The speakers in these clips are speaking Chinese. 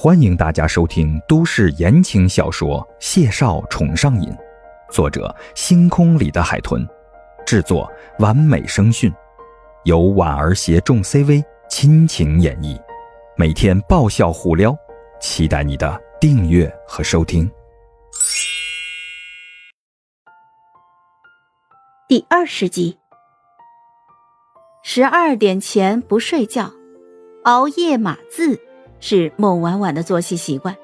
欢迎大家收听都市言情小说《谢少宠上瘾》，作者：星空里的海豚，制作：完美声讯，由婉儿携众 CV 亲情演绎，每天爆笑互撩，期待你的订阅和收听。第二十集，十二点前不睡觉，熬夜码字。是孟婉婉的作息习惯，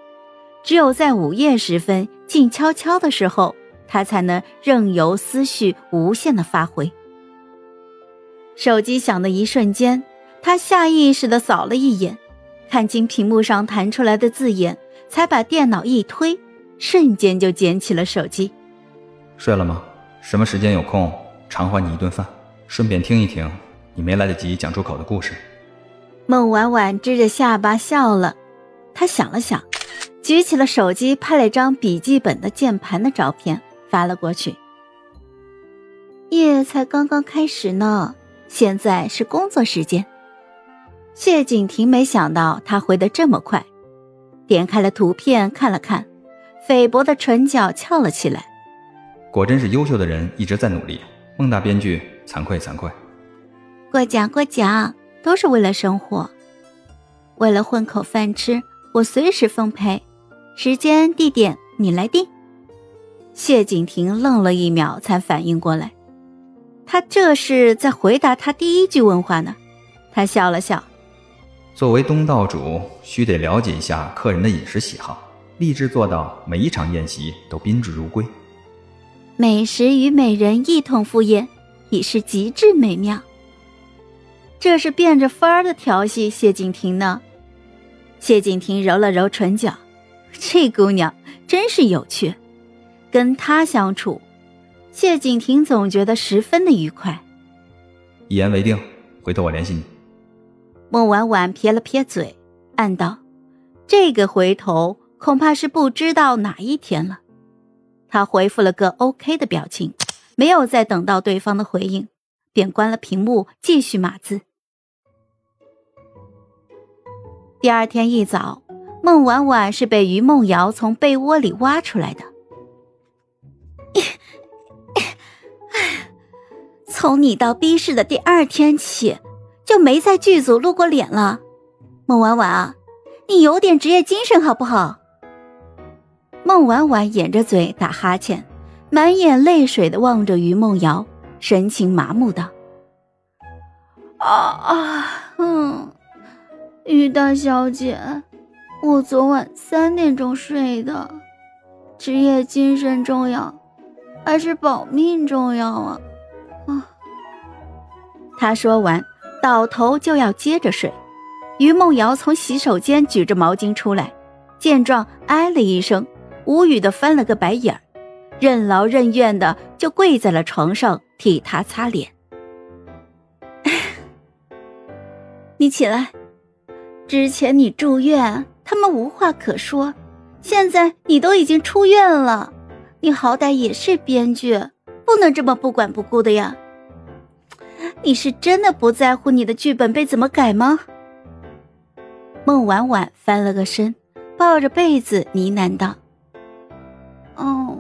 只有在午夜时分静悄悄的时候，她才能任由思绪无限的发挥。手机响的一瞬间，她下意识的扫了一眼，看清屏幕上弹出来的字眼，才把电脑一推，瞬间就捡起了手机。睡了吗？什么时间有空偿还你一顿饭，顺便听一听你没来得及讲出口的故事。孟婉婉支着下巴笑了，她想了想，举起了手机，拍了张笔记本的键盘的照片发了过去。夜才刚刚开始呢，现在是工作时间。谢景婷没想到他回的这么快，点开了图片看了看，菲薄的唇角翘了起来。果真是优秀的人一直在努力，孟大编剧惭愧惭愧。过奖过奖。都是为了生活，为了混口饭吃，我随时奉陪。时间地点你来定。谢景亭愣了一秒，才反应过来，他这是在回答他第一句问话呢。他笑了笑，作为东道主，须得了解一下客人的饮食喜好，立志做到每一场宴席都宾至如归。美食与美人一同赴宴，已是极致美妙。这是变着法儿的调戏谢景亭呢。谢景亭揉了揉唇角，这姑娘真是有趣。跟她相处，谢景亭总觉得十分的愉快。一言为定，回头我联系你。孟婉婉撇了撇嘴，暗道：这个回头恐怕是不知道哪一天了。他回复了个 OK 的表情，没有再等到对方的回应，便关了屏幕，继续码字。第二天一早，孟婉婉是被于梦瑶从被窝里挖出来的。从你到 B 市的第二天起，就没在剧组露过脸了。孟婉婉啊，你有点职业精神好不好？孟婉婉掩着嘴打哈欠，满眼泪水的望着于梦瑶，神情麻木道：“啊啊，嗯。”于大小姐，我昨晚三点钟睡的，职业精神重要，还是保命重要啊？啊！他说完，倒头就要接着睡。于梦瑶从洗手间举着毛巾出来，见状哎了一声，无语的翻了个白眼儿，任劳任怨的就跪在了床上替他擦脸。你起来。之前你住院，他们无话可说。现在你都已经出院了，你好歹也是编剧，不能这么不管不顾的呀。你是真的不在乎你的剧本被怎么改吗？孟婉婉翻了个身，抱着被子呢喃道：“哦，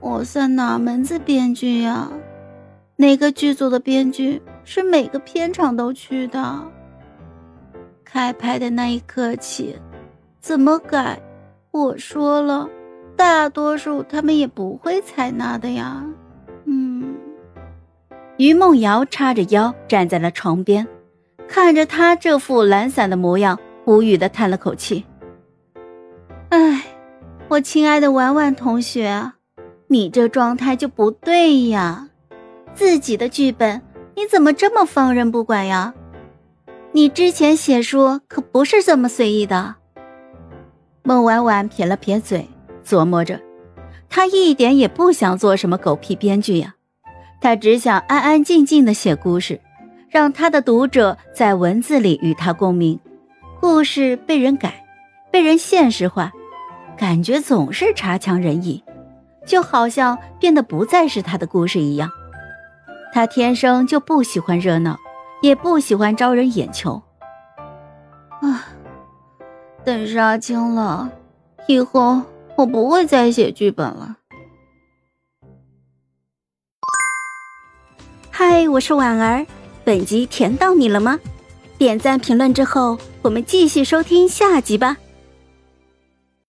我算哪门子编剧呀？哪个剧组的编剧是每个片场都去的？”开拍的那一刻起，怎么改？我说了，大多数他们也不会采纳的呀。嗯。于梦瑶叉着腰站在了床边，看着他这副懒散的模样，无语的叹了口气。哎，我亲爱的婉婉同学，你这状态就不对呀！自己的剧本，你怎么这么放任不管呀？你之前写书可不是这么随意的。孟婉婉撇了撇嘴，琢磨着，她一点也不想做什么狗屁编剧呀，她只想安安静静的写故事，让她的读者在文字里与她共鸣。故事被人改，被人现实化，感觉总是差强人意，就好像变得不再是她的故事一样。她天生就不喜欢热闹。也不喜欢招人眼球，啊，等杀青了，以后我不会再写剧本了。嗨，我是婉儿，本集甜到你了吗？点赞评论之后，我们继续收听下集吧。